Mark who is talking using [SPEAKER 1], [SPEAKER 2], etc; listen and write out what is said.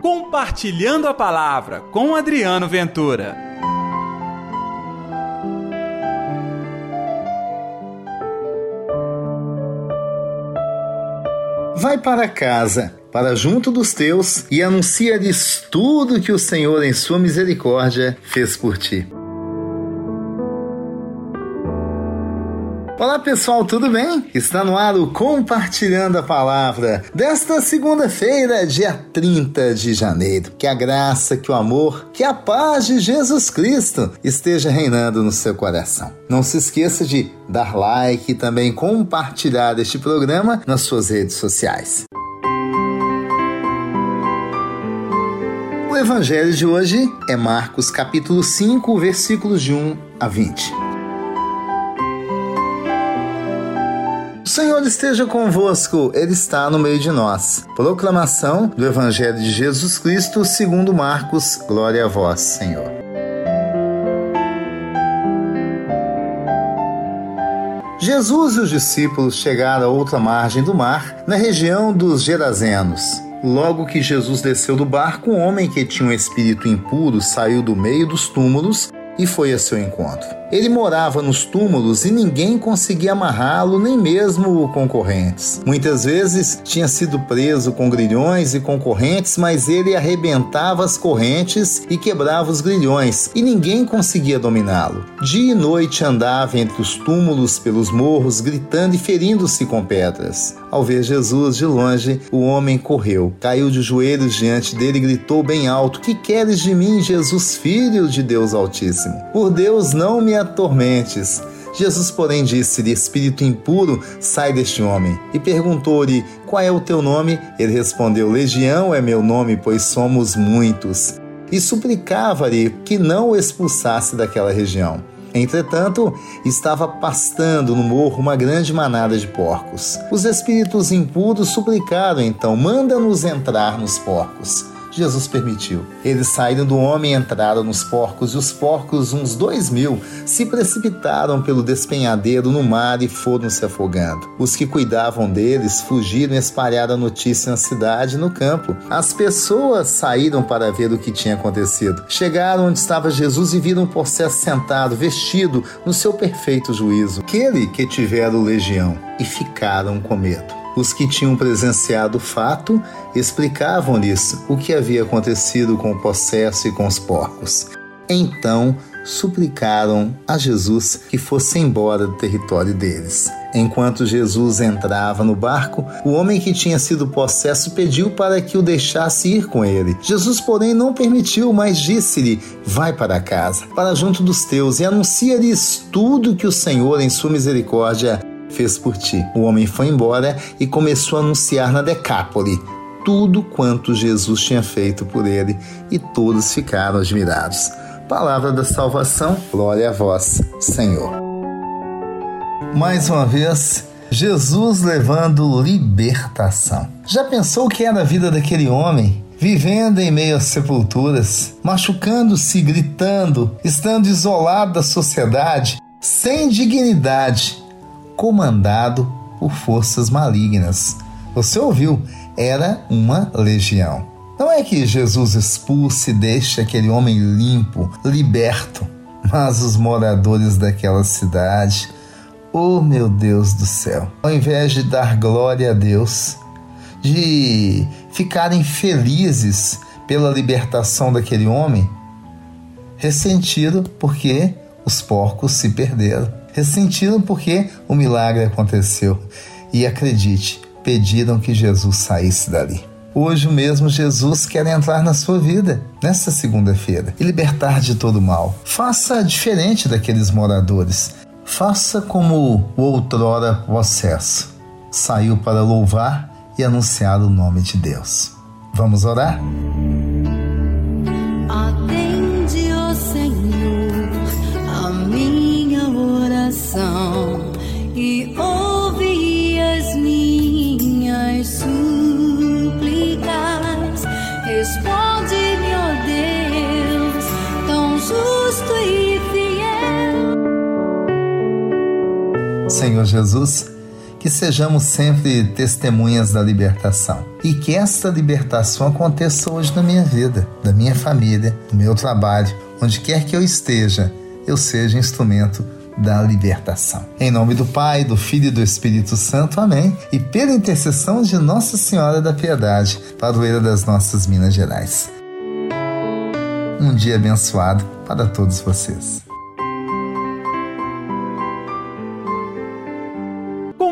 [SPEAKER 1] Compartilhando a Palavra com Adriano Ventura.
[SPEAKER 2] Vai para casa, para junto dos teus, e anuncia-lhes tudo que o Senhor, em sua misericórdia, fez por ti. Olá pessoal, tudo bem? Está no ar o Compartilhando a Palavra desta segunda-feira, dia 30 de janeiro. Que a graça, que o amor, que a paz de Jesus Cristo esteja reinando no seu coração. Não se esqueça de dar like e também compartilhar este programa nas suas redes sociais. O evangelho de hoje é Marcos capítulo 5, versículos de 1 a 20. Senhor esteja convosco, Ele está no meio de nós. Proclamação do Evangelho de Jesus Cristo segundo Marcos. Glória a vós, Senhor. Jesus e os discípulos chegaram a outra margem do mar, na região dos Gerazenos. Logo que Jesus desceu do barco, um homem que tinha um espírito impuro saiu do meio dos túmulos e foi a seu encontro. Ele morava nos túmulos e ninguém conseguia amarrá-lo, nem mesmo concorrentes. Muitas vezes tinha sido preso com grilhões e concorrentes, mas ele arrebentava as correntes e quebrava os grilhões, e ninguém conseguia dominá-lo. Dia e noite andava entre os túmulos pelos morros, gritando e ferindo-se com pedras. Ao ver Jesus de longe, o homem correu, caiu de joelhos diante dele e gritou bem alto: Que queres de mim, Jesus, filho de Deus Altíssimo? Por Deus, não me atormentes. Jesus, porém, disse-lhe: Espírito impuro, sai deste homem. E perguntou-lhe: Qual é o teu nome? Ele respondeu: Legião é meu nome, pois somos muitos. E suplicava-lhe que não o expulsasse daquela região. Entretanto, estava pastando no morro uma grande manada de porcos. Os espíritos impuros suplicaram então: Manda-nos entrar nos porcos. Jesus permitiu. Eles saíram do homem e entraram nos porcos, e os porcos, uns dois mil, se precipitaram pelo despenhadeiro no mar e foram se afogando. Os que cuidavam deles fugiram e espalharam a notícia na cidade e no campo. As pessoas saíram para ver o que tinha acontecido. Chegaram onde estava Jesus e viram o processo sentado, vestido no seu perfeito juízo. Aquele que tiveram legião e ficaram com medo. Os que tinham presenciado o fato explicavam-lhes o que havia acontecido com o possesso e com os porcos. Então suplicaram a Jesus que fosse embora do território deles. Enquanto Jesus entrava no barco, o homem que tinha sido possesso pediu para que o deixasse ir com ele. Jesus, porém, não permitiu, mas disse-lhe: Vai para casa, para junto dos teus, e anuncia-lhes tudo que o Senhor, em sua misericórdia, fez por ti. O homem foi embora e começou a anunciar na Decápole tudo quanto Jesus tinha feito por ele, e todos ficaram admirados. Palavra da salvação, glória a vós, Senhor. Mais uma vez, Jesus levando libertação. Já pensou o que era a vida daquele homem? Vivendo em meio às sepulturas, machucando-se, gritando, estando isolado da sociedade, sem dignidade, comandado por forças malignas. Você ouviu? Era uma legião. Não é que Jesus expulse e deixe aquele homem limpo, liberto, mas os moradores daquela cidade, oh meu Deus do céu, ao invés de dar glória a Deus, de ficarem felizes pela libertação daquele homem, ressentiram porque os porcos se perderam ressentiram porque o milagre aconteceu. E acredite, pediram que Jesus saísse dali. Hoje o mesmo Jesus quer entrar na sua vida, nesta segunda-feira, e libertar de todo mal. Faça diferente daqueles moradores. Faça como o outrora processo. Saiu para louvar e anunciar o nome de Deus. Vamos orar? Senhor Jesus, que sejamos sempre testemunhas da libertação e que esta libertação aconteça hoje na minha vida, da minha família, no meu trabalho, onde quer que eu esteja, eu seja instrumento da libertação. Em nome do Pai, do Filho e do Espírito Santo. Amém. E pela intercessão de Nossa Senhora da Piedade, padroeira das nossas Minas Gerais. Um dia abençoado para todos vocês.